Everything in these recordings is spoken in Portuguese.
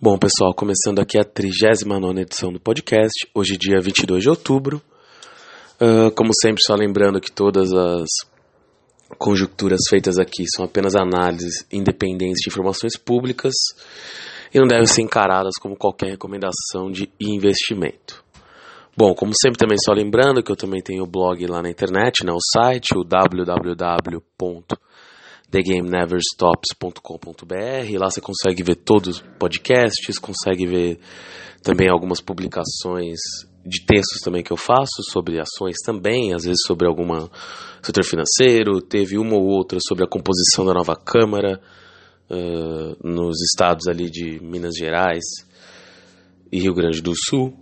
Bom, pessoal, começando aqui a 39 edição do podcast, hoje dia 22 de outubro. Uh, como sempre, só lembrando que todas as conjecturas feitas aqui são apenas análises independentes de informações públicas e não devem ser encaradas como qualquer recomendação de investimento. Bom, como sempre também só lembrando que eu também tenho o blog lá na internet, né, o site, o www thegameneverstops.com.br. Lá você consegue ver todos os podcasts, consegue ver também algumas publicações de textos também que eu faço sobre ações também, às vezes sobre alguma setor financeiro. Teve uma ou outra sobre a composição da nova Câmara uh, nos estados ali de Minas Gerais e Rio Grande do Sul.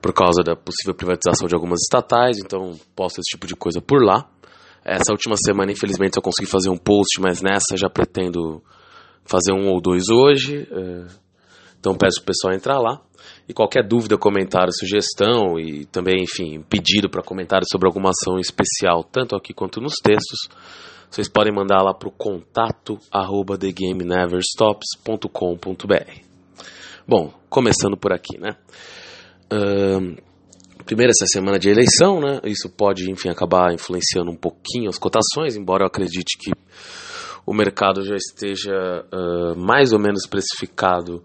Por causa da possível privatização de algumas estatais, então posto esse tipo de coisa por lá. Essa última semana, infelizmente, eu consegui fazer um post, mas nessa já pretendo fazer um ou dois hoje. É, então peço o pessoal entrar lá. E qualquer dúvida, comentário, sugestão e também, enfim, pedido para comentário sobre alguma ação especial, tanto aqui quanto nos textos, vocês podem mandar lá para o contato arroba thegameneverstops.com.br. Bom, começando por aqui, né? Uh, primeiro essa semana de eleição, né? Isso pode, enfim, acabar influenciando um pouquinho as cotações, embora eu acredite que o mercado já esteja uh, mais ou menos precificado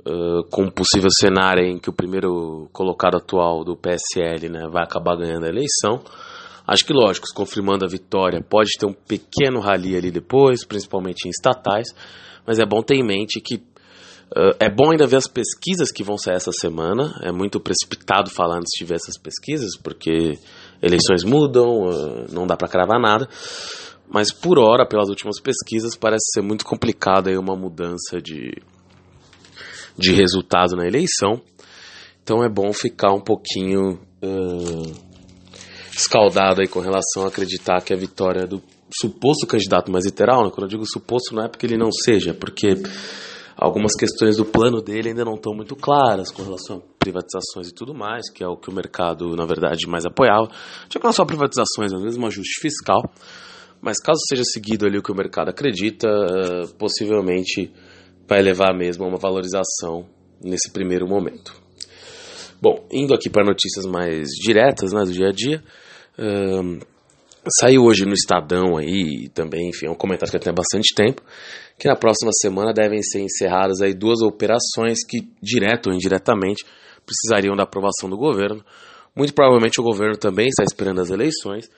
uh, com um possível cenário em que o primeiro colocado atual do PSL né, vai acabar ganhando a eleição. Acho que, lógico, confirmando a vitória, pode ter um pequeno rally ali depois, principalmente em estatais, mas é bom ter em mente que Uh, é bom ainda ver as pesquisas que vão sair essa semana. É muito precipitado falar antes de ver essas pesquisas, porque eleições mudam, uh, não dá para cravar nada. Mas por hora, pelas últimas pesquisas, parece ser muito complicado aí uma mudança de, de resultado na eleição. Então é bom ficar um pouquinho uh, escaldado aí com relação a acreditar que a vitória do suposto candidato mais literal, né? quando eu digo suposto não é porque ele não seja, é porque algumas questões do plano dele ainda não estão muito claras com relação a privatizações e tudo mais, que é o que o mercado, na verdade, mais apoiava. Já que não só privatizações, mas mesmo ajuste fiscal. Mas caso seja seguido ali o que o mercado acredita, eh, possivelmente vai levar mesmo a uma valorização nesse primeiro momento. Bom, indo aqui para notícias mais diretas né, do dia a dia. Saiu hoje no Estadão aí, também, enfim, é um comentário que já tem bastante tempo, que na próxima semana devem ser encerradas aí duas operações que, direto ou indiretamente, precisariam da aprovação do governo. Muito provavelmente o governo também está esperando as eleições.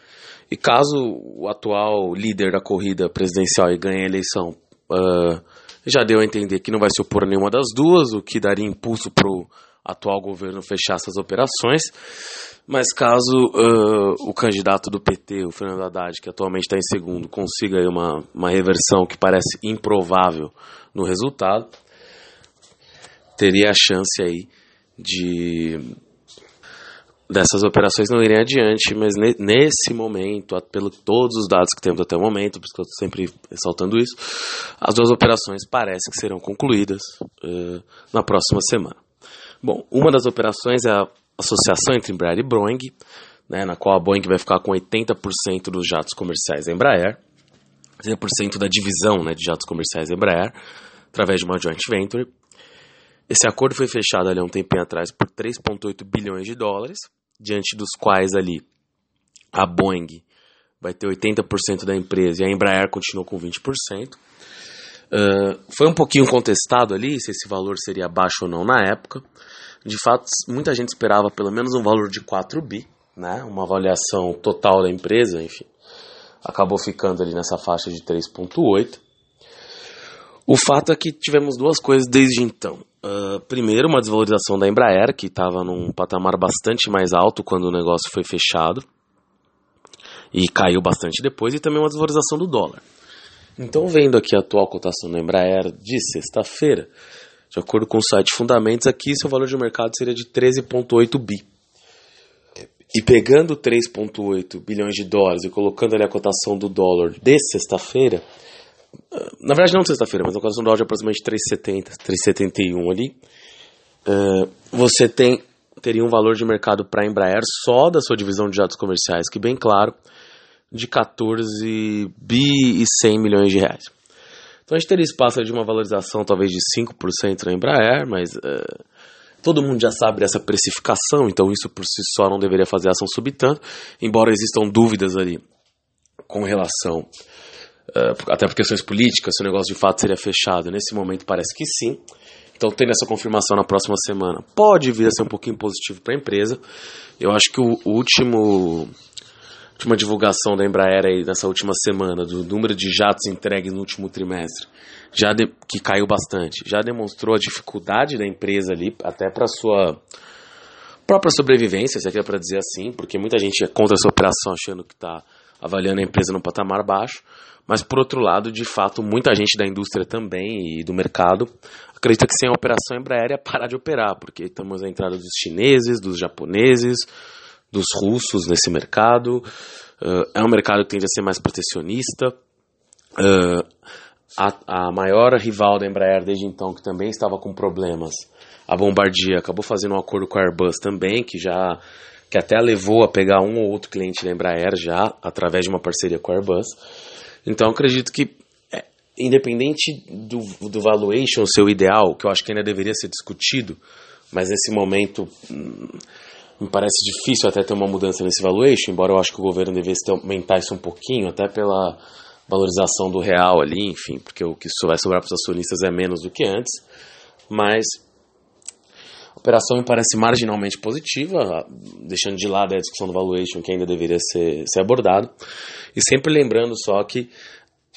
E caso o atual líder da corrida presidencial ganhe a eleição, uh, já deu a entender que não vai se opor a nenhuma das duas, o que daria impulso para o atual governo fechar essas operações. Mas caso uh, o candidato do PT, o Fernando Haddad, que atualmente está em segundo, consiga aí uma, uma reversão que parece improvável no resultado, teria a chance aí de dessas operações não irem adiante, mas ne, nesse momento, pelo todos os dados que temos até o momento, por isso que eu estou sempre ressaltando isso, as duas operações parecem que serão concluídas uh, na próxima semana. Bom, uma das operações é a associação entre Embraer e Boeing, né, na qual a Boeing vai ficar com 80% dos jatos comerciais da Embraer, 80% da divisão né, de jatos comerciais da Embraer, através de uma joint venture. Esse acordo foi fechado ali há um tempinho atrás por 3,8 bilhões de dólares, diante dos quais ali a Boeing vai ter 80% da empresa e a Embraer continua com 20%. Uh, foi um pouquinho contestado ali se esse valor seria baixo ou não na época. De fato, muita gente esperava pelo menos um valor de 4 bi, né? uma avaliação total da empresa, enfim. Acabou ficando ali nessa faixa de 3,8. O fato é que tivemos duas coisas desde então. Uh, primeiro, uma desvalorização da Embraer, que estava num patamar bastante mais alto quando o negócio foi fechado e caiu bastante depois, e também uma desvalorização do dólar. Então, vendo aqui a atual cotação da Embraer de sexta-feira, de acordo com o site Fundamentos, aqui seu valor de mercado seria de 13,8 bi. E pegando 3,8 bilhões de dólares e colocando ali a cotação do dólar de sexta-feira, ah, na verdade não sexta-feira, mas a cotação do dólar de aproximadamente 3,70, 3,71 ali, uh, você tem teria um valor de mercado para a Embraer só da sua divisão de jatos comerciais, que bem claro, de 14 bi e 100 milhões de reais. Então a gente teria espaço de uma valorização talvez de 5% na Embraer, mas uh, todo mundo já sabe dessa precificação, então isso por si só não deveria fazer a ação subir tanto, embora existam dúvidas ali com relação, uh, até por questões políticas, se o negócio de fato seria fechado. Nesse momento parece que sim. Então, tendo essa confirmação na próxima semana, pode vir a ser um pouquinho positivo para a empresa. Eu acho que o, o último última divulgação da Embraer aí nessa última semana, do número de jatos entregues no último trimestre, já de, que caiu bastante, já demonstrou a dificuldade da empresa ali, até para sua própria sobrevivência, se é para dizer assim, porque muita gente é contra essa operação achando que está avaliando a empresa no patamar baixo, mas por outro lado, de fato, muita gente da indústria também e do mercado acredita que sem a operação Embraer ia parar de operar, porque estamos a entrada dos chineses, dos japoneses, dos russos nesse mercado. Uh, é um mercado que tende a ser mais protecionista. Uh, a, a, maior rival da Embraer desde então, que também estava com problemas, a Bombardier, acabou fazendo um acordo com a Airbus também, que já que até levou a pegar um ou outro cliente da Embraer já através de uma parceria com a Airbus. Então acredito que é, independente do, do valuation, seu ideal, que eu acho que ainda deveria ser discutido, mas nesse momento hum, me parece difícil até ter uma mudança nesse valuation, embora eu acho que o governo devesse aumentar isso um pouquinho, até pela valorização do real ali, enfim, porque o que vai sobrar para os acionistas é menos do que antes, mas a operação me parece marginalmente positiva, deixando de lado a discussão do valuation que ainda deveria ser, ser abordado, e sempre lembrando só que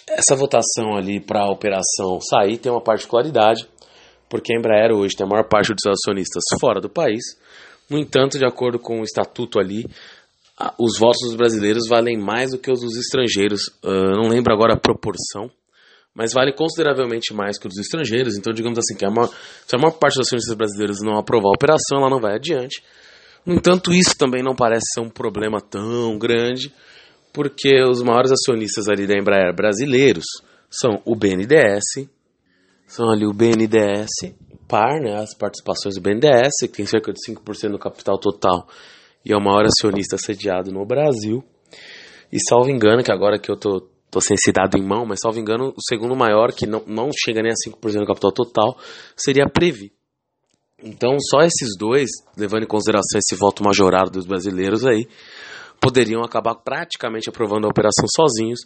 essa votação ali para a operação sair tem uma particularidade, porque a Embraer hoje tem a maior parte dos acionistas fora do país, no entanto, de acordo com o estatuto ali, os votos dos brasileiros valem mais do que os dos estrangeiros. Uh, não lembro agora a proporção, mas vale consideravelmente mais que os dos estrangeiros. Então, digamos assim, que a maior, se a maior parte dos acionistas brasileiros não aprovar a operação, ela não vai adiante. No entanto, isso também não parece ser um problema tão grande, porque os maiores acionistas ali da Embraer brasileiros são o BNDES, são ali o BNDES, par, né, as participações do BNDES, que tem cerca de 5% do capital total e é o maior acionista sediado no Brasil. E salvo engano, que agora que eu tô, tô sem esse dado em mão, mas salvo engano, o segundo maior, que não, não chega nem a 5% do capital total, seria a Previ. Então, só esses dois, levando em consideração esse voto majorado dos brasileiros aí, poderiam acabar praticamente aprovando a operação sozinhos.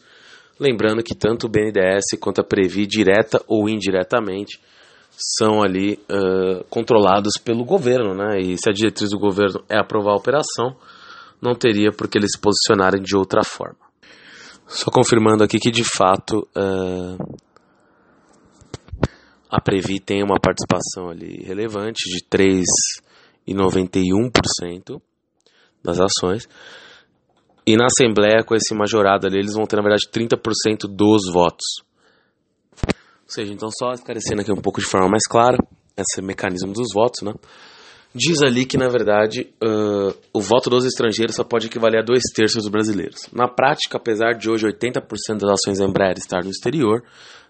Lembrando que tanto o BNDES quanto a Previ, direta ou indiretamente, são ali uh, controlados pelo governo, né? E se a diretriz do governo é aprovar a operação, não teria por que eles se posicionarem de outra forma. Só confirmando aqui que de fato uh, a Previ tem uma participação ali relevante de 3,91% das ações. E na Assembleia, com esse majorado ali, eles vão ter, na verdade, 30% dos votos. Ou seja, então só esclarecendo aqui um pouco de forma mais clara, esse mecanismo dos votos, né? Diz ali que, na verdade, uh, o voto dos estrangeiros só pode equivaler a dois terços dos brasileiros. Na prática, apesar de hoje 80% das ações Embraer estar no exterior,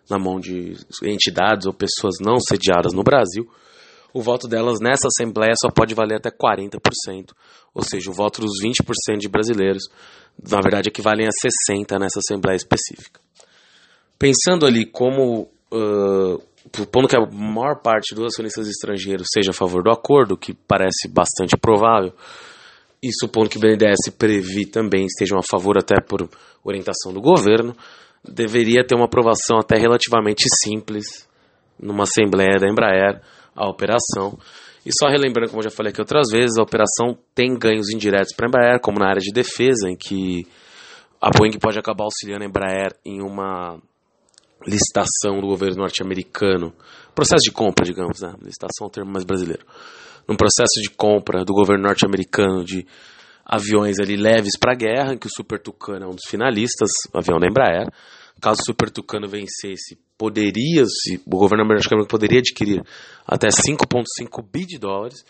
na mão de entidades ou pessoas não sediadas no Brasil, o voto delas nessa Assembleia só pode valer até 40%. Ou seja, o voto dos 20% de brasileiros, na verdade, equivalem a 60% nessa Assembleia específica. Pensando ali como uh, supondo que a maior parte dos acionistas estrangeiros seja a favor do acordo, que parece bastante provável, e supondo que o BNDES previ também estejam a favor até por orientação do governo, deveria ter uma aprovação até relativamente simples numa assembleia da Embraer a operação. E só relembrando, como eu já falei aqui outras vezes, a operação tem ganhos indiretos para a Embraer, como na área de defesa, em que a Boeing pode acabar auxiliando a Embraer em uma licitação do governo norte-americano, processo de compra, digamos, né? licitação é o termo mais brasileiro, num processo de compra do governo norte-americano de aviões ali leves para a guerra, em que o Super Tucano é um dos finalistas, avião da Embraer. Caso o Super Tucano vencesse, poderia, se, o governo americano poderia adquirir até 5,5 bi de dólares,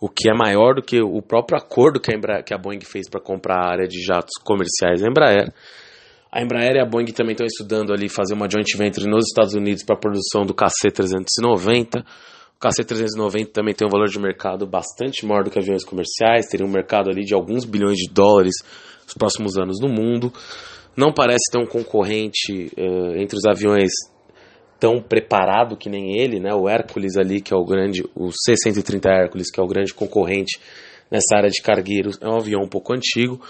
o que é maior do que o próprio acordo que a, Embraer, que a Boeing fez para comprar a área de jatos comerciais da Embraer. A Embraer e a Boeing também estão estudando ali fazer uma joint venture nos Estados Unidos para a produção do KC-390. O KC-390 também tem um valor de mercado bastante maior do que aviões comerciais, teria um mercado ali de alguns bilhões de dólares nos próximos anos no mundo. Não parece ter um concorrente uh, entre os aviões tão preparado que nem ele, né? O Hércules ali, que é o grande, o C-130 Hércules, que é o grande concorrente nessa área de cargueiros, é um avião um pouco antigo,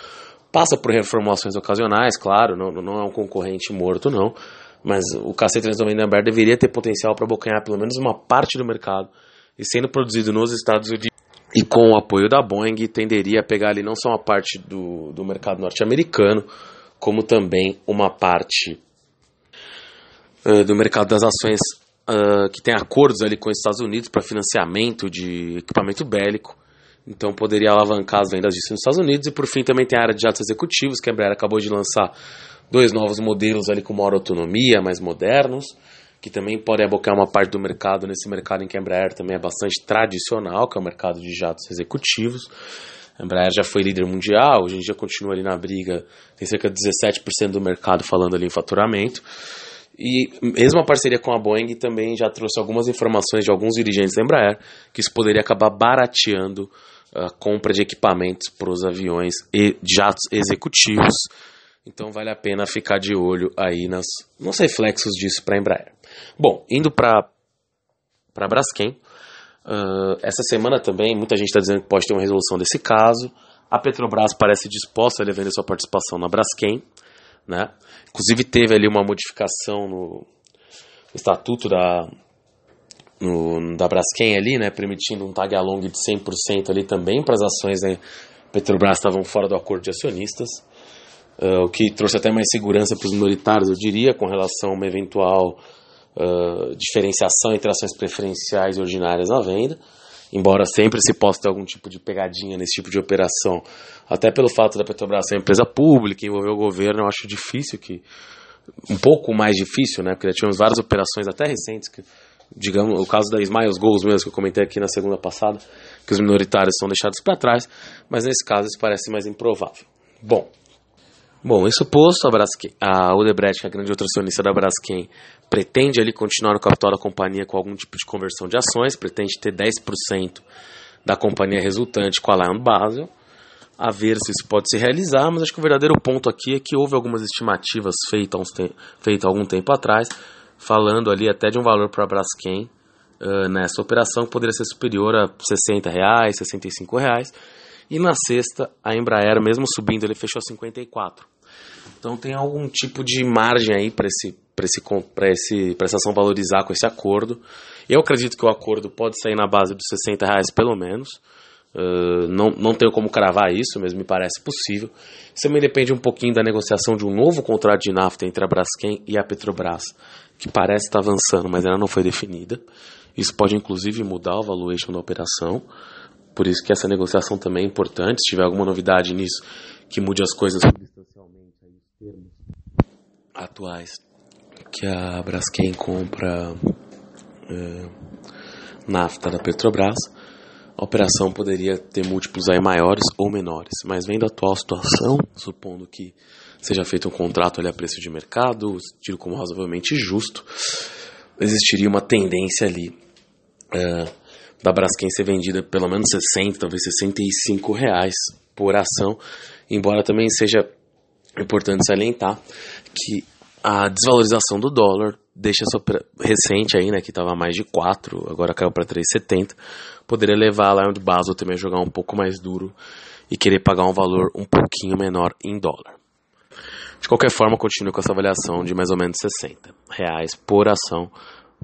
passa por reformulações ocasionais, claro, não, não é um concorrente morto, não, mas o KC-390 da Embraer deveria ter potencial para abocanhar pelo menos uma parte do mercado, e sendo produzido nos Estados Unidos e com o apoio da Boeing, tenderia a pegar ali não só uma parte do, do mercado norte-americano, como também uma parte uh, do mercado das ações uh, que tem acordos ali com os Estados Unidos para financiamento de equipamento bélico. Então poderia alavancar as vendas disso nos Estados Unidos. E por fim também tem a área de jatos executivos, que a Embraer acabou de lançar dois novos modelos ali com maior autonomia, mais modernos que também pode abocar uma parte do mercado nesse mercado em que a Embraer também é bastante tradicional, que é o mercado de jatos executivos. A Embraer já foi líder mundial, hoje em dia continua ali na briga, tem cerca de 17% do mercado falando ali em faturamento. E mesmo a parceria com a Boeing também já trouxe algumas informações de alguns dirigentes da Embraer que isso poderia acabar barateando a compra de equipamentos para os aviões e jatos executivos. Então vale a pena ficar de olho aí nas, nos reflexos disso para a Embraer. Bom, indo para a Braskem, uh, essa semana também muita gente está dizendo que pode ter uma resolução desse caso. A Petrobras parece disposta a vender sua participação na Braskem, né? Inclusive teve ali uma modificação no estatuto da, no, da Braskem ali, né, permitindo um tag along de 100% ali também para as ações da né, Petrobras estavam fora do acordo de acionistas, uh, o que trouxe até mais segurança para os minoritários, eu diria, com relação a uma eventual uh, diferenciação entre ações preferenciais e ordinárias na venda, embora sempre se possa ter algum tipo de pegadinha nesse tipo de operação, até pelo fato da Petrobras ser uma empresa pública, envolver o governo, eu acho difícil que um pouco mais difícil, né? Porque já tivemos várias operações até recentes que digamos, o caso da Smiles Goals mesmo que eu comentei aqui na segunda passada, que os minoritários são deixados para trás, mas nesse caso isso parece mais improvável. Bom, Bom, isso posto, a, Braskem, a Odebrecht, que é a grande outra acionista da Braskem, pretende ali continuar no capital da companhia com algum tipo de conversão de ações, pretende ter 10% da companhia resultante com a Lion Basel, a ver se isso pode se realizar, mas acho que o verdadeiro ponto aqui é que houve algumas estimativas feitas feita há algum tempo atrás, falando ali até de um valor para a Braskem uh, nessa operação que poderia ser superior a 60 reais, 65 reais, e na sexta, a Embraer, mesmo subindo, ele fechou 54. Então tem algum tipo de margem aí para esse, esse, esse, essa ação valorizar com esse acordo. Eu acredito que o acordo pode sair na base dos 60 reais pelo menos. Uh, não, não tenho como cravar isso, mas me parece possível. Isso também depende um pouquinho da negociação de um novo contrato de nafta entre a Braskem e a Petrobras, que parece estar avançando, mas ela não foi definida. Isso pode inclusive mudar o valuation da operação. Por isso que essa negociação também é importante. Se tiver alguma novidade nisso que mude as coisas substancialmente, aí os termos atuais que a Braskem compra é, nafta da Petrobras, a operação poderia ter múltiplos aí maiores ou menores. Mas vendo a atual situação, supondo que seja feito um contrato ali a preço de mercado, tido como razoavelmente justo, existiria uma tendência ali é, da Braskem ser vendida pelo menos 60, talvez 65 reais por ação, embora também seja importante salientar que a desvalorização do dólar deixa essa recente aí, né, que estava mais de 4, agora caiu para 3,70, poderia levar lá onde Basel também a jogar um pouco mais duro e querer pagar um valor um pouquinho menor em dólar. De qualquer forma, continuo com essa avaliação de mais ou menos 60 reais por ação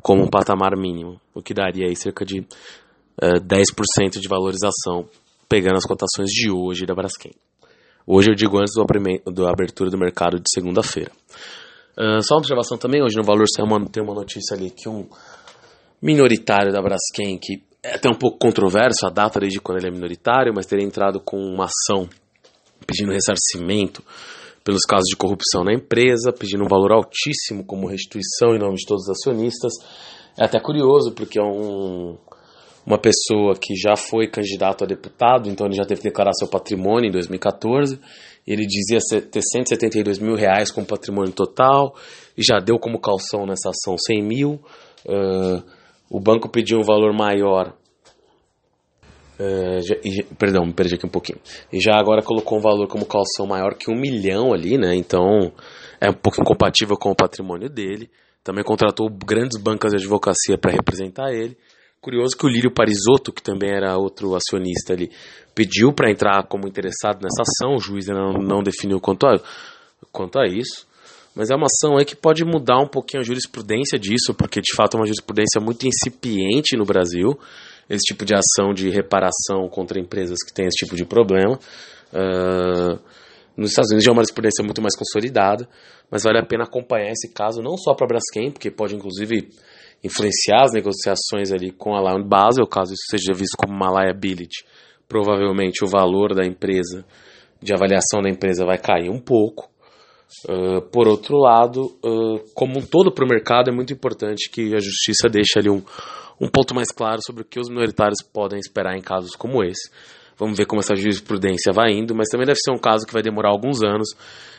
como um patamar mínimo, o que daria aí cerca de 10% de valorização, pegando as cotações de hoje da Braskem. Hoje eu digo antes do abertura do mercado de segunda-feira. Uh, só uma observação também, hoje no Valor uma, tem uma notícia ali que um minoritário da Braskem, que é até um pouco controverso a data desde quando ele é minoritário, mas teria entrado com uma ação pedindo ressarcimento pelos casos de corrupção na empresa, pedindo um valor altíssimo como restituição em nome de todos os acionistas. É até curioso, porque é um, uma pessoa que já foi candidato a deputado, então ele já teve que declarar seu patrimônio em 2014. Ele dizia ter 172 mil reais como patrimônio total e já deu como calção nessa ação 100 mil. Uh, o banco pediu um valor maior. Uh, já, e, perdão, me perdi aqui um pouquinho. E já agora colocou um valor como calção maior que um milhão ali, né? Então é um pouco incompatível com o patrimônio dele também contratou grandes bancas de advocacia para representar ele. Curioso que o Lírio Parisotto, que também era outro acionista ali, pediu para entrar como interessado nessa ação, o juiz não, não definiu quanto a, quanto a isso. Mas é uma ação aí que pode mudar um pouquinho a jurisprudência disso, porque de fato é uma jurisprudência muito incipiente no Brasil, esse tipo de ação de reparação contra empresas que têm esse tipo de problema. Uh, nos Estados Unidos já é uma jurisprudência muito mais consolidada, mas vale a pena acompanhar esse caso não só para a Braskem, porque pode inclusive influenciar as negociações ali com a Lion Basel, caso isso seja visto como uma liability. Provavelmente o valor da empresa, de avaliação da empresa, vai cair um pouco. Uh, por outro lado, uh, como um todo para o mercado, é muito importante que a justiça deixe ali um, um ponto mais claro sobre o que os minoritários podem esperar em casos como esse. Vamos ver como essa jurisprudência vai indo, mas também deve ser um caso que vai demorar alguns anos,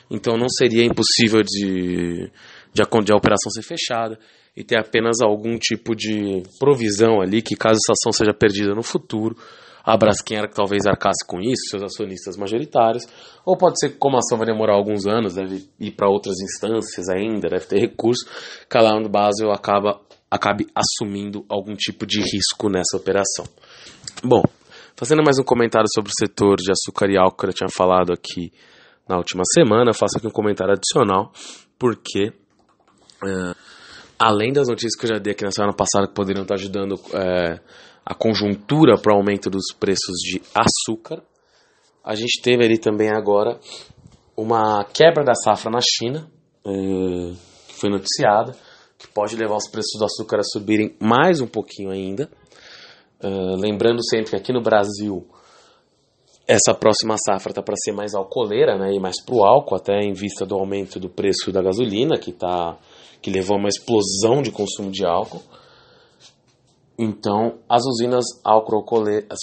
então não seria impossível de, de, a, de a operação ser fechada e ter apenas algum tipo de provisão ali que, caso essa ação seja perdida no futuro, a Braskem talvez arcasse com isso, seus acionistas majoritários, ou pode ser que, como a ação vai demorar alguns anos, deve ir para outras instâncias ainda, deve ter recurso, Land Basel acaba, acabe assumindo algum tipo de risco nessa operação. Bom, Fazendo mais um comentário sobre o setor de açúcar e álcool que eu tinha falado aqui na última semana, faço aqui um comentário adicional, porque é, além das notícias que eu já dei aqui na semana passada que poderiam estar ajudando é, a conjuntura para o aumento dos preços de açúcar, a gente teve ali também agora uma quebra da safra na China, é, que foi noticiada, que pode levar os preços do açúcar a subirem mais um pouquinho ainda. Uh, lembrando sempre que aqui no Brasil essa próxima safra está para ser mais alcooleira, né, e mais para o álcool, até em vista do aumento do preço da gasolina, que, tá, que levou a uma explosão de consumo de álcool. Então, as usinas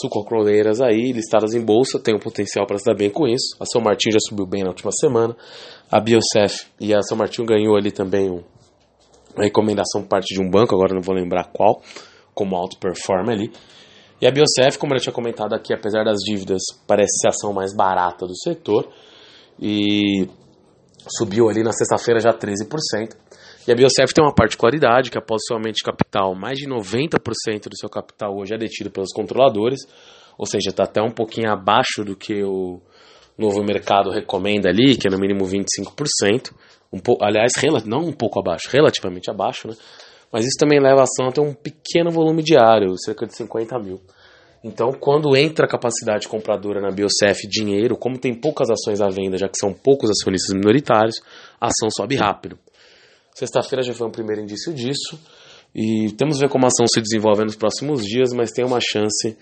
sucroalcooleiras aí, listadas em bolsa, têm o um potencial para se dar bem com isso. A São Martinho já subiu bem na última semana. A Biocef e a São Martinho ganhou ali também um, recomendação por parte de um banco, agora não vou lembrar qual como alto performer ali. E a Biocef, como eu tinha comentado aqui, apesar das dívidas, parece ser a ação mais barata do setor. E subiu ali na sexta-feira já 13%. E a Biocef tem uma particularidade que após seu aumento de capital, mais de 90% do seu capital hoje é detido pelos controladores, ou seja, está até um pouquinho abaixo do que o novo mercado recomenda ali, que é no mínimo 25%. Um aliás, não um pouco abaixo, relativamente abaixo, né? Mas isso também leva a ação a ter um pequeno volume diário, cerca de 50 mil. Então, quando entra a capacidade compradora na Biocef dinheiro, como tem poucas ações à venda, já que são poucos acionistas minoritários, a ação sobe rápido. Sexta-feira já foi um primeiro indício disso. E temos ver como a ação se desenvolve nos próximos dias, mas tem uma chance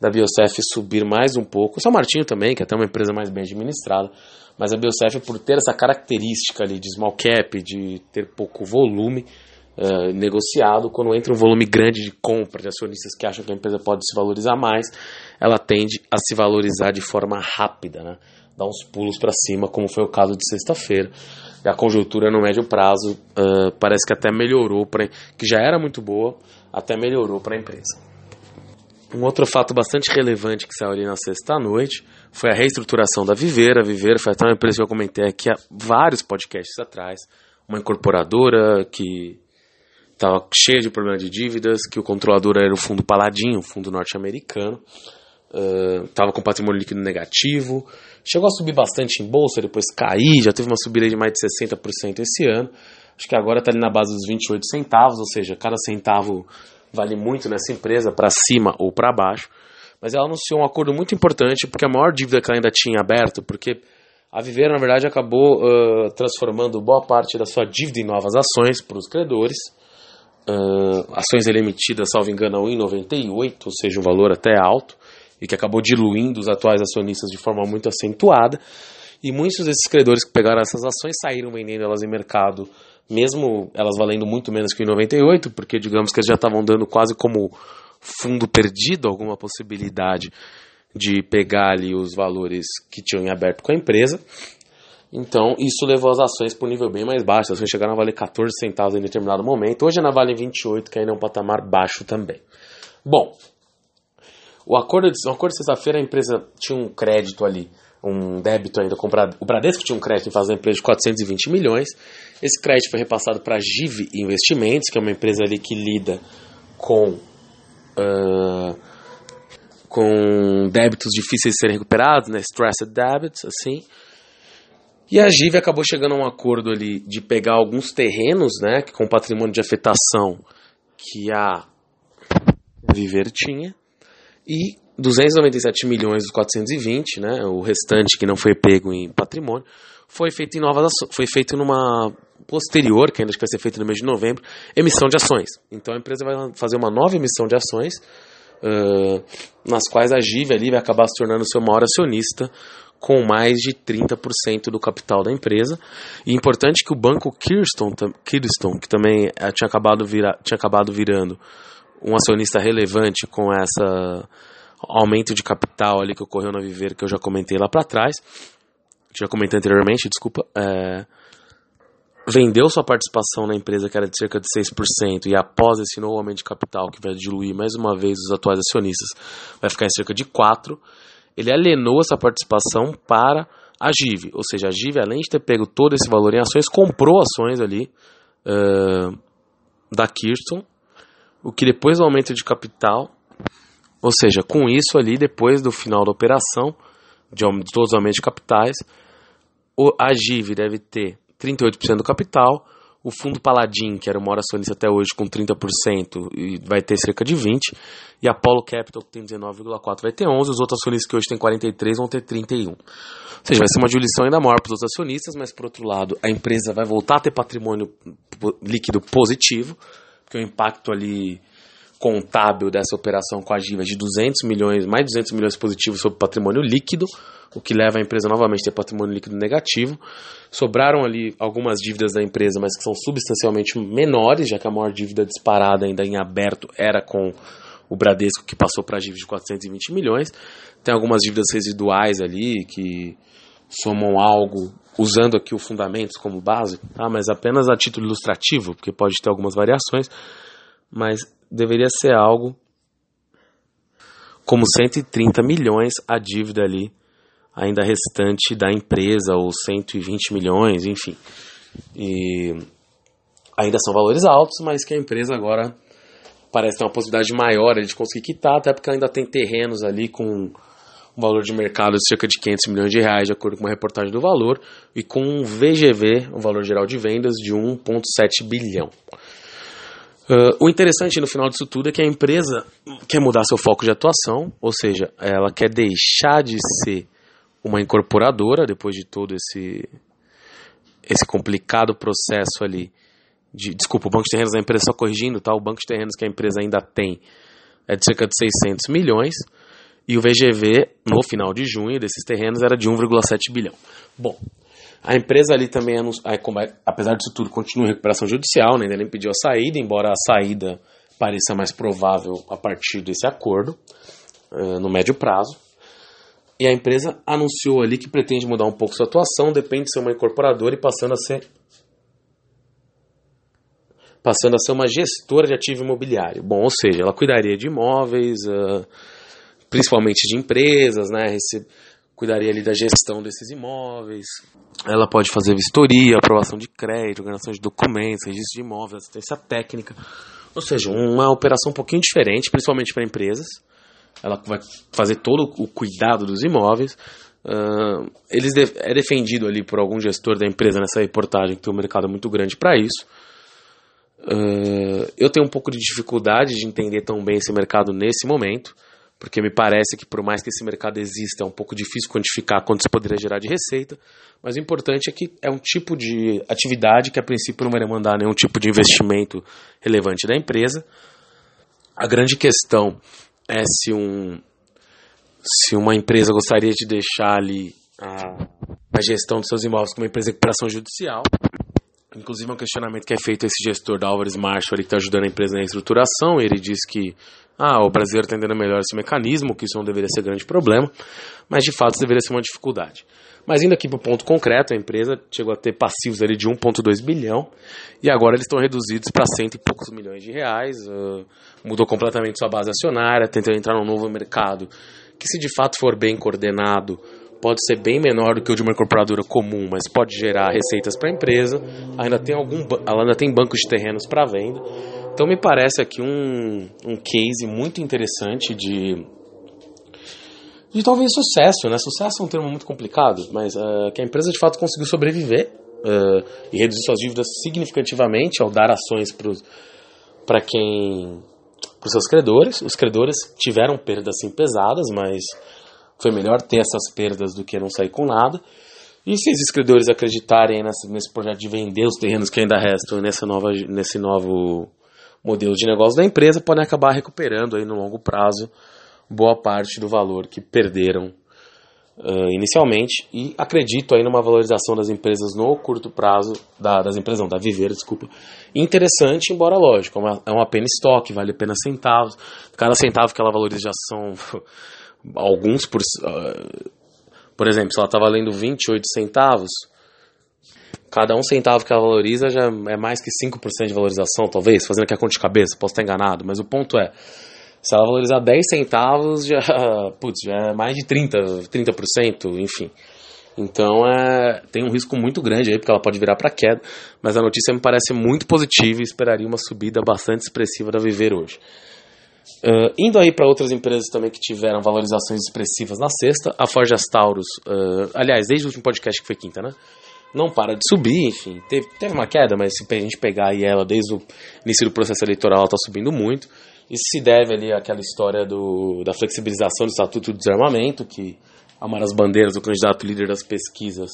da Biocef subir mais um pouco. São Martinho também, que é até uma empresa mais bem administrada. Mas a Biocef, por ter essa característica ali de small cap, de ter pouco volume, uh, negociado, quando entra um volume grande de compra de acionistas que acham que a empresa pode se valorizar mais, ela tende a se valorizar de forma rápida, né? dar uns pulos para cima, como foi o caso de sexta-feira. E a conjuntura no médio prazo uh, parece que até melhorou, pra, que já era muito boa, até melhorou para a empresa. Um outro fato bastante relevante que saiu ali na sexta-noite foi a reestruturação da Viveira. A Viveira foi até uma empresa que eu comentei aqui há vários podcasts atrás. Uma incorporadora que estava cheia de problemas de dívidas, que o controlador era o fundo Paladin, um fundo norte-americano, estava uh, com patrimônio líquido negativo, chegou a subir bastante em bolsa, depois cair, já teve uma subida de mais de 60% esse ano, acho que agora está ali na base dos 28 centavos, ou seja, cada centavo vale muito nessa empresa, para cima ou para baixo, mas ela anunciou um acordo muito importante, porque a maior dívida que ela ainda tinha aberto, porque a Viveira, na verdade, acabou uh, transformando boa parte da sua dívida em novas ações para os credores, uh, ações ele emitidas, salvo engano, a 1,98, ou seja, um valor até alto, e que acabou diluindo os atuais acionistas de forma muito acentuada. E muitos desses credores que pegaram essas ações saíram vendendo elas em mercado, mesmo elas valendo muito menos que 98, porque digamos que eles já estavam dando quase como fundo perdido alguma possibilidade de pegar ali os valores que tinham em aberto com a empresa. Então, isso levou as ações para um nível bem mais baixo. As ações chegaram a valer 14 centavos em determinado momento. Hoje, na Vale 28, que ainda é um patamar baixo também. Bom, o acordo de, acordo de sexta-feira, a empresa tinha um crédito ali, um débito ainda com o Bradesco tinha um crédito em fase da empresa de 420 milhões. Esse crédito foi repassado para a GIV Investimentos, que é uma empresa ali que lida com uh, com débitos difíceis de serem recuperados, né, stressed debits, assim. E a GIV acabou chegando a um acordo ali de pegar alguns terrenos, né, com patrimônio de afetação que a Viver tinha e 297 milhões dos 420, né, o restante que não foi pego em patrimônio, foi feito em novas foi feito numa posterior, que ainda vai ser feito no mês de novembro, emissão de ações. Então a empresa vai fazer uma nova emissão de ações, uh, nas quais a GIV ali vai acabar se tornando seu maior acionista, com mais de 30% do capital da empresa. E importante que o banco Kirston, Kirston que também eh, tinha acabado, vira, tinha acabado virando um acionista relevante com essa aumento de capital ali que ocorreu na Viver, que eu já comentei lá para trás, já comentei anteriormente, desculpa, é, vendeu sua participação na empresa que era de cerca de 6% e após esse novo aumento de capital que vai diluir mais uma vez os atuais acionistas, vai ficar em cerca de 4%, ele alienou essa participação para a GIV, ou seja, a GIV além de ter pego todo esse valor em ações, comprou ações ali uh, da Kirsten, o que depois do aumento de capital, ou seja, com isso ali, depois do final da operação, de todos os aumentos de capitais, a GIV deve ter 38% do capital, o fundo Paladin, que era o maior acionista até hoje, com 30%, e vai ter cerca de 20%, e a Apollo Capital, que tem 19,4%, vai ter 11%, os outros acionistas que hoje têm 43% vão ter 31%. Ou seja, vai ser uma diluição ainda maior para os outros acionistas, mas, por outro lado, a empresa vai voltar a ter patrimônio líquido positivo, porque o impacto ali contábil dessa operação com a Giva de 200 milhões, mais de 200 milhões positivos sobre patrimônio líquido, o que leva a empresa novamente a ter patrimônio líquido negativo. Sobraram ali algumas dívidas da empresa, mas que são substancialmente menores, já que a maior dívida disparada ainda em aberto era com o Bradesco, que passou para a dívida de 420 milhões. Tem algumas dívidas residuais ali que somam algo, usando aqui o fundamentos como base, tá? mas apenas a título ilustrativo, porque pode ter algumas variações, mas deveria ser algo como 130 milhões a dívida ali ainda restante da empresa, ou 120 milhões, enfim. E ainda são valores altos, mas que a empresa agora parece ter uma possibilidade maior de conseguir quitar, até porque ainda tem terrenos ali com um valor de mercado de cerca de 500 milhões de reais, de acordo com uma reportagem do valor, e com um VGV, um valor geral de vendas, de 1,7 bilhão. Uh, o interessante no final disso tudo é que a empresa quer mudar seu foco de atuação, ou seja, ela quer deixar de ser uma incorporadora, depois de todo esse, esse complicado processo ali. De, desculpa, o Banco de Terrenos da empresa, só corrigindo, tá? o Banco de Terrenos que a empresa ainda tem é de cerca de 600 milhões, e o VGV, no final de junho, desses terrenos era de 1,7 bilhão. Bom, a empresa ali também, apesar disso tudo, continua em recuperação judicial, né? ainda nem pediu a saída, embora a saída pareça mais provável a partir desse acordo, uh, no médio prazo. E a empresa anunciou ali que pretende mudar um pouco sua atuação, depende de ser uma incorporadora e passando a ser passando a ser uma gestora de ativo imobiliário. Bom, ou seja, ela cuidaria de imóveis, uh, principalmente de empresas, né? Cuidaria ali da gestão desses imóveis. Ela pode fazer vistoria, aprovação de crédito, organização de documentos, registro de imóveis, assistência técnica. Ou seja, uma operação um pouquinho diferente, principalmente para empresas ela vai fazer todo o cuidado dos imóveis. Uh, eles de, é defendido ali por algum gestor da empresa nessa reportagem que tem um mercado muito grande para isso. Uh, eu tenho um pouco de dificuldade de entender tão bem esse mercado nesse momento, porque me parece que por mais que esse mercado exista, é um pouco difícil quantificar quanto isso poderia gerar de receita, mas o importante é que é um tipo de atividade que a princípio não vai demandar nenhum tipo de investimento relevante da empresa. A grande questão é se um se uma empresa gostaria de deixar ali a, a gestão dos seus imóveis como uma empresa de recuperação judicial. Inclusive, é um questionamento que é feito a esse gestor da Álvares Marshall, que está ajudando a empresa na reestruturação. Ele diz que ah, o brasileiro está entendendo melhor esse mecanismo, que isso não deveria ser grande problema, mas de fato isso deveria ser uma dificuldade. Mas indo aqui para o ponto concreto, a empresa chegou a ter passivos ali de 1,2 bilhão e agora eles estão reduzidos para cento e poucos milhões de reais. Uh, mudou completamente sua base acionária, tentou entrar num novo mercado que, se de fato for bem coordenado, pode ser bem menor do que o de uma incorporadora comum, mas pode gerar receitas para a empresa. Ainda tem algum, ela ainda tem bancos de terrenos para venda. Então me parece aqui um, um case muito interessante de de talvez sucesso, né? Sucesso é um termo muito complicado, mas uh, que a empresa de fato conseguiu sobreviver uh, e reduzir suas dívidas significativamente ao dar ações para quem para os seus credores. Os credores tiveram perdas sim pesadas, mas foi melhor ter essas perdas do que não sair com nada. E se esses credores acreditarem nesse, nesse projeto de vender os terrenos que ainda restam nessa nova, nesse novo modelo de negócio da empresa, podem acabar recuperando aí no longo prazo boa parte do valor que perderam uh, inicialmente. E acredito aí numa valorização das empresas no curto prazo, da, das empresas não, da Viver, desculpa, interessante, embora lógico, é uma, é uma pena estoque, vale apenas centavos, cada centavo que ela valoriza já são alguns por... Uh, por exemplo, se ela está valendo 28 centavos, cada um centavo que ela valoriza já é mais que 5% de valorização, talvez, fazendo aqui a conta de cabeça, posso estar enganado, mas o ponto é, se ela valorizar 10 centavos, já, putz, já é mais de 30%, 30%, enfim. Então é, tem um risco muito grande aí, porque ela pode virar para queda, mas a notícia me parece muito positiva e esperaria uma subida bastante expressiva da Viver hoje. Uh, indo aí para outras empresas também que tiveram valorizações expressivas na sexta, a Forjas Taurus, uh, aliás, desde o último podcast que foi quinta, né? Não para de subir, enfim, teve, teve uma queda, mas se a gente pegar aí ela desde o início do processo eleitoral, ela está subindo muito. Isso se deve ali àquela história do, da flexibilização do Estatuto do Desarmamento, que é uma das bandeiras do candidato líder das pesquisas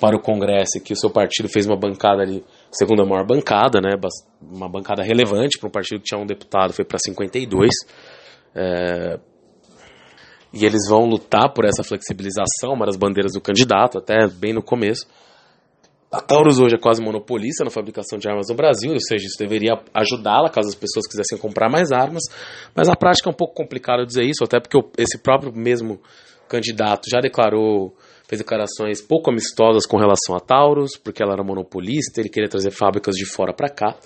para o Congresso, que o seu partido fez uma bancada ali, segunda maior bancada, né, uma bancada relevante para um partido que tinha um deputado, foi para 52. É, e eles vão lutar por essa flexibilização, uma das bandeiras do candidato, até bem no começo. A Taurus hoje é quase monopolista na fabricação de armas no Brasil, ou seja, isso deveria ajudá-la caso as pessoas quisessem comprar mais armas, mas na prática é um pouco complicado dizer isso, até porque esse próprio mesmo candidato já declarou, fez declarações pouco amistosas com relação a Taurus, porque ela era monopolista, ele queria trazer fábricas de fora para cá.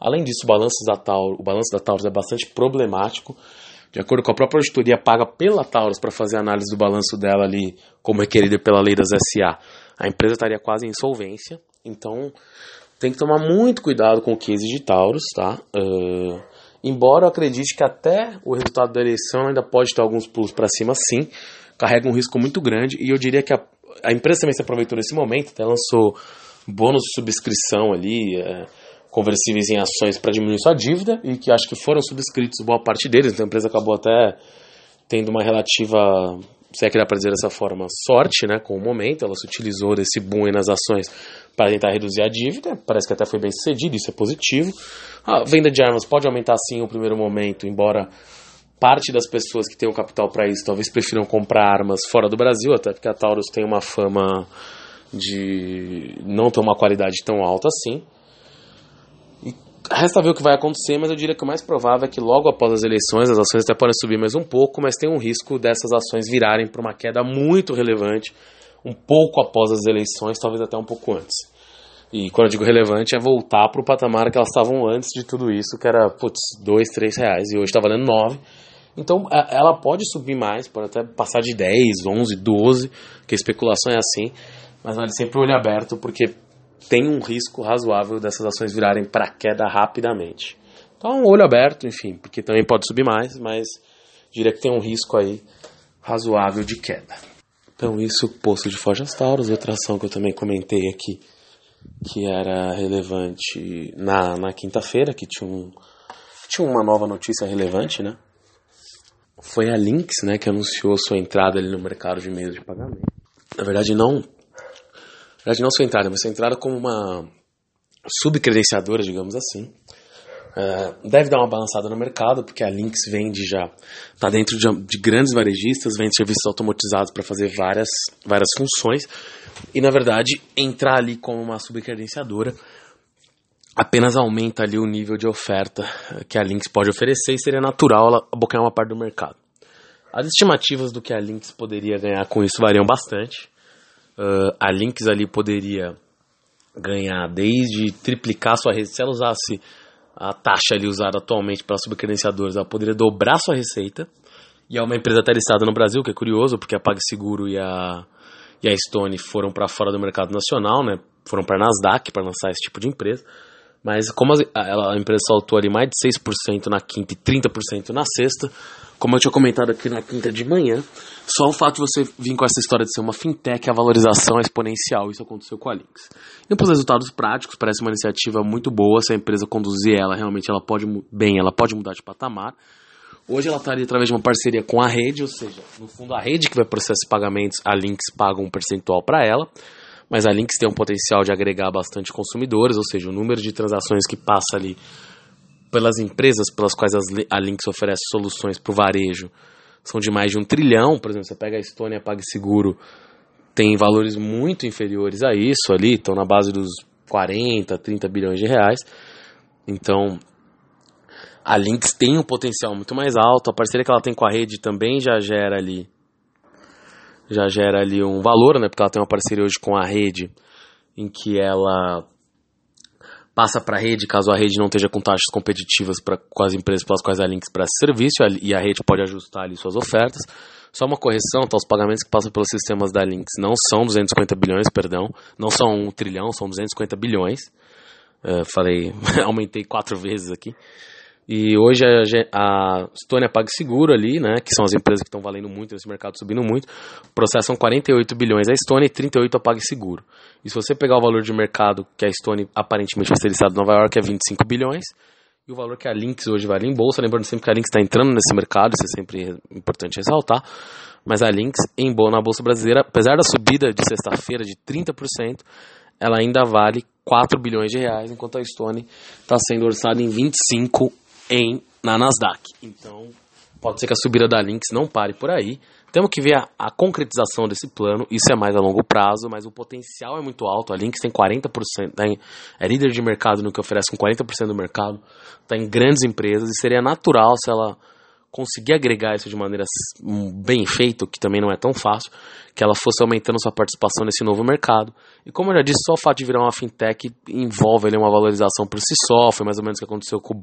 Além disso, o balanço da Taurus, o balanço da Taurus é bastante problemático. De acordo com a própria auditoria paga pela Taurus para fazer a análise do balanço dela ali, como requerida pela lei das SA, a empresa estaria quase em insolvência. Então, tem que tomar muito cuidado com o case de Taurus, tá? Uh, embora eu acredite que até o resultado da eleição ainda pode ter alguns pulos para cima, sim, carrega um risco muito grande e eu diria que a, a empresa também se aproveitou nesse momento, até lançou bônus de subscrição ali, é, conversíveis em ações para diminuir sua dívida e que acho que foram subscritos boa parte deles, então a empresa acabou até tendo uma relativa se é que dá para dizer dessa forma, sorte né, com o momento. Ela se utilizou desse boom nas ações para tentar reduzir a dívida. Parece que até foi bem sucedido, isso é positivo. A venda de armas pode aumentar sim no primeiro momento, embora parte das pessoas que têm o capital para isso talvez prefiram comprar armas fora do Brasil, até porque a Taurus tem uma fama de não ter uma qualidade tão alta assim. Resta ver o que vai acontecer, mas eu diria que o mais provável é que logo após as eleições as ações até podem subir mais um pouco, mas tem um risco dessas ações virarem para uma queda muito relevante um pouco após as eleições, talvez até um pouco antes. E quando eu digo relevante, é voltar para o patamar que elas estavam antes de tudo isso, que era, putz, 2, 3 reais, e hoje está valendo 9. Então ela pode subir mais, pode até passar de 10, 11, 12, que a especulação é assim, mas vale sempre o olho aberto, porque tem um risco razoável dessas ações virarem para queda rapidamente. Então, olho aberto, enfim, porque também pode subir mais, mas diria que tem um risco aí razoável de queda. Então, isso posto de Forjas Taurus, outra ação que eu também comentei aqui, que era relevante na, na quinta-feira, que tinha, um, tinha uma nova notícia relevante, né? Foi a Lynx, né, que anunciou sua entrada ali no mercado de meios de pagamento. Na verdade, não na verdade, não sua entrada, mas sua entrada como uma subcredenciadora, digamos assim. Uh, deve dar uma balançada no mercado, porque a Lynx vende já, está dentro de, de, grandes varejistas, vende serviços automatizados para fazer várias, várias funções, e na verdade, entrar ali como uma subcredenciadora apenas aumenta ali o nível de oferta que a Lynx pode oferecer e seria natural ela abocanhar uma parte do mercado. As estimativas do que a Lynx poderia ganhar com isso variam bastante. Uh, a Lynx ali poderia ganhar desde triplicar sua receita, se ela usasse a taxa ali usada atualmente para subcredenciadores, ela poderia dobrar sua receita. E é uma empresa até listada no Brasil, que é curioso, porque a PagSeguro e a, e a Stone foram para fora do mercado nacional, né? Foram para Nasdaq para lançar esse tipo de empresa. Mas como a, empresa saltou ali mais de 6% na quinta e 30% na sexta, como eu tinha comentado aqui na quinta de manhã, só o fato de você vir com essa história de ser uma fintech, a valorização é exponencial. Isso aconteceu com a Lynx. E para os resultados práticos, parece uma iniciativa muito boa. Se a empresa conduzir ela, realmente ela pode bem, ela pode mudar de patamar. Hoje ela estaria através de uma parceria com a rede, ou seja, no fundo a rede que vai processar esses pagamentos, a Lynx paga um percentual para ela mas a Lynx tem um potencial de agregar bastante consumidores, ou seja, o número de transações que passa ali pelas empresas pelas quais a Lynx oferece soluções para o varejo são de mais de um trilhão. Por exemplo, você pega a Estônia PagSeguro, tem valores muito inferiores a isso ali, estão na base dos 40, 30 bilhões de reais. Então, a Lynx tem um potencial muito mais alto, a parceria que ela tem com a rede também já gera ali já gera ali um valor, né? Porque ela tem uma parceria hoje com a rede, em que ela passa para a rede, caso a rede não esteja com taxas competitivas pra, com as empresas pelas quais a Links presta serviço, e a rede pode ajustar ali suas ofertas. Só uma correção, tá, os pagamentos que passam pelos sistemas da Links não são 250 bilhões, perdão, não são um trilhão, são 250 bilhões. Uh, falei, aumentei quatro vezes aqui. E hoje a, a Estônia PagSeguro ali, né, que são as empresas que estão valendo muito nesse mercado, subindo muito, processam 48 bilhões a Estônia e 38 a PagSeguro. E se você pegar o valor de mercado que a Estônia aparentemente vai ser listado em Nova York é 25 bilhões, e o valor que a Lynx hoje vale em bolsa, lembrando sempre que a Lynx está entrando nesse mercado, isso é sempre importante ressaltar, mas a Lynx em boa na bolsa brasileira, apesar da subida de sexta-feira de 30%, ela ainda vale 4 bilhões de reais, enquanto a Stone está sendo orçada em 25 em, na Nasdaq. Então, pode ser que a subida da Lynx não pare por aí. Temos que ver a, a, concretização desse plano, isso é mais a longo prazo, mas o potencial é muito alto. A Lynx tem 40%, tem, é líder de mercado no que oferece com 40% do mercado, está em grandes empresas e seria natural se ela conseguir agregar isso de maneira bem feita, que também não é tão fácil, que ela fosse aumentando sua participação nesse novo mercado. E como eu já disse, só o fato de virar uma fintech envolve ali, uma valorização por si só, foi mais ou menos o que aconteceu com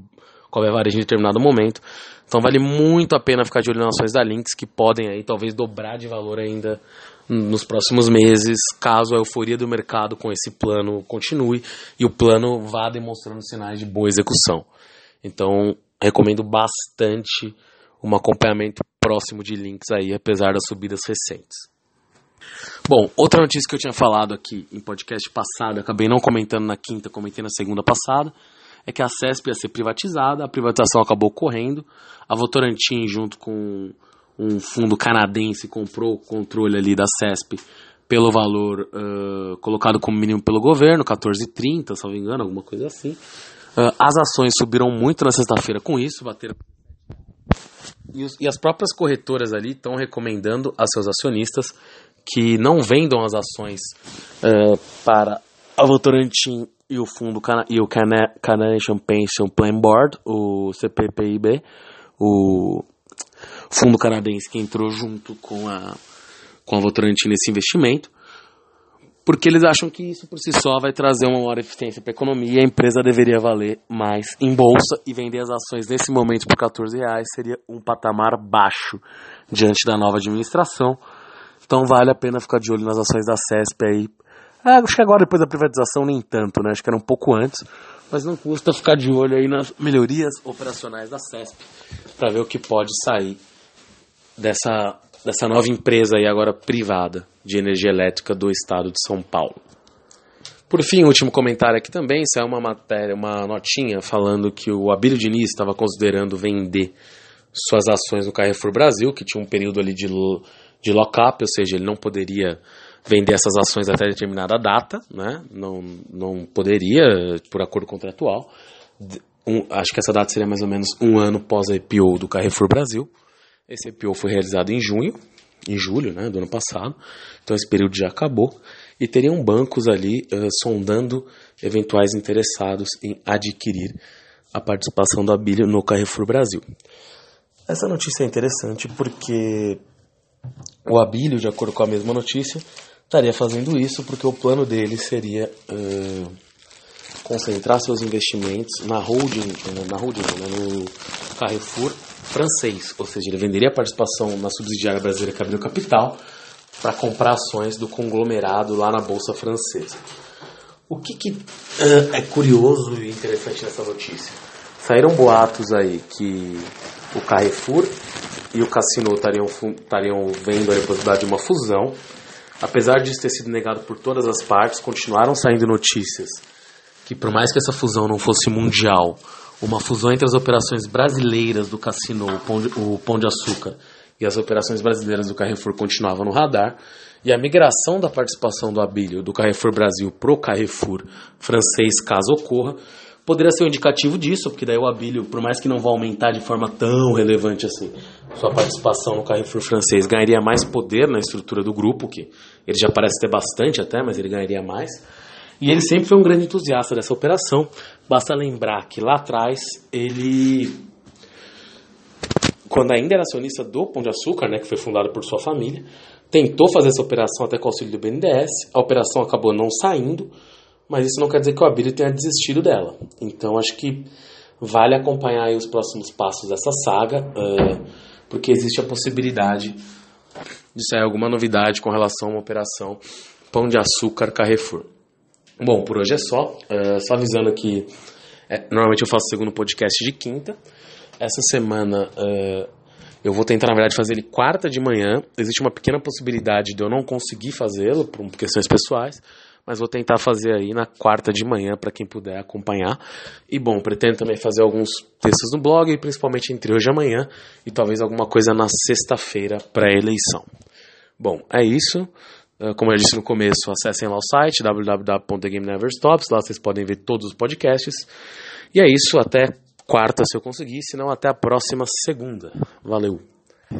qual é a varejo em determinado momento. Então vale muito a pena ficar de olho nas ações da Lynx, que podem aí talvez dobrar de valor ainda nos próximos meses, caso a euforia do mercado com esse plano continue e o plano vá demonstrando sinais de boa execução. Então, recomendo bastante um acompanhamento próximo de Lynx aí, apesar das subidas recentes. Bom, outra notícia que eu tinha falado aqui em podcast passado, acabei não comentando na quinta, comentei na segunda passada, é que a CESP ia ser privatizada, a privatização acabou correndo, a Votorantim, junto com um fundo canadense, comprou o controle ali da CESP pelo valor uh, colocado como mínimo pelo governo, 14,30, se não me engano, alguma coisa assim. Uh, as ações subiram muito na sexta-feira com isso, bateram. E, os, e as próprias corretoras ali estão recomendando a seus acionistas que não vendam as ações uh, para a Votorantim e o fundo e o Canadian Pension Plan Board, o CPPIB, o fundo canadense que entrou junto com a com a Votorantim nesse investimento, porque eles acham que isso por si só vai trazer uma maior eficiência para a economia a empresa deveria valer mais em bolsa e vender as ações nesse momento por 14 reais seria um patamar baixo diante da nova administração. Então vale a pena ficar de olho nas ações da CESP aí é, acho que agora, depois da privatização, nem tanto, né? Acho que era um pouco antes. Mas não custa ficar de olho aí nas melhorias operacionais da CESP para ver o que pode sair dessa, dessa nova empresa aí agora privada de energia elétrica do estado de São Paulo. Por fim, último comentário aqui também, é uma matéria, uma notinha falando que o Abílio Diniz estava considerando vender suas ações no Carrefour Brasil, que tinha um período ali de, de lock-up, ou seja, ele não poderia vender essas ações até determinada data, né? não, não poderia, por acordo contratual. Um, acho que essa data seria mais ou menos um ano pós a IPO do Carrefour Brasil. Esse IPO foi realizado em junho, em julho né, do ano passado, então esse período já acabou. E teriam bancos ali uh, sondando eventuais interessados em adquirir a participação do Abílio no Carrefour Brasil. Essa notícia é interessante porque o Abílio, de acordo com a mesma notícia, estaria fazendo isso porque o plano dele seria uh, concentrar seus investimentos na holding, na holding né, no Carrefour francês, ou seja, ele venderia a participação na subsidiária brasileira Capital Capital para comprar ações do conglomerado lá na Bolsa Francesa. O que, que uh, é curioso e interessante nessa notícia? Saíram boatos aí que o Carrefour e o Cassino estariam vendo a possibilidade de uma fusão. Apesar disso ter sido negado por todas as partes, continuaram saindo notícias que, por mais que essa fusão não fosse mundial, uma fusão entre as operações brasileiras do Cassino, o Pão de, o Pão de Açúcar, e as operações brasileiras do Carrefour continuavam no radar. E a migração da participação do Abílio do Carrefour Brasil para o Carrefour francês, caso ocorra, poderia ser um indicativo disso, porque daí o Abílio, por mais que não vá aumentar de forma tão relevante assim, sua participação no Carrefour francês ganharia mais poder na estrutura do grupo, que ele já parece ter bastante até, mas ele ganharia mais. E ele sempre foi um grande entusiasta dessa operação. Basta lembrar que lá atrás ele quando ainda era acionista do Pão de Açúcar, né, que foi fundado por sua família, tentou fazer essa operação até com o auxílio do BNDES, a operação acabou não saindo, mas isso não quer dizer que o Abílio tenha desistido dela. Então acho que vale acompanhar os próximos passos dessa saga, uh, porque existe a possibilidade de sair alguma novidade com relação a uma operação Pão de Açúcar Carrefour. Bom, por hoje é só. Uh, só avisando que é, normalmente eu faço o segundo podcast de quinta. Essa semana uh, eu vou tentar, na verdade, fazer ele quarta de manhã. Existe uma pequena possibilidade de eu não conseguir fazê-lo por questões pessoais, mas vou tentar fazer aí na quarta de manhã para quem puder acompanhar. E bom, pretendo também fazer alguns textos no blog, principalmente entre hoje e amanhã, e talvez alguma coisa na sexta-feira para a eleição. Bom, é isso. Ah, como eu disse no começo, acessem lá o site www.thegameneverstops, lá vocês podem ver todos os podcasts. E é isso, até quarta se eu conseguir, senão até a próxima segunda. Valeu!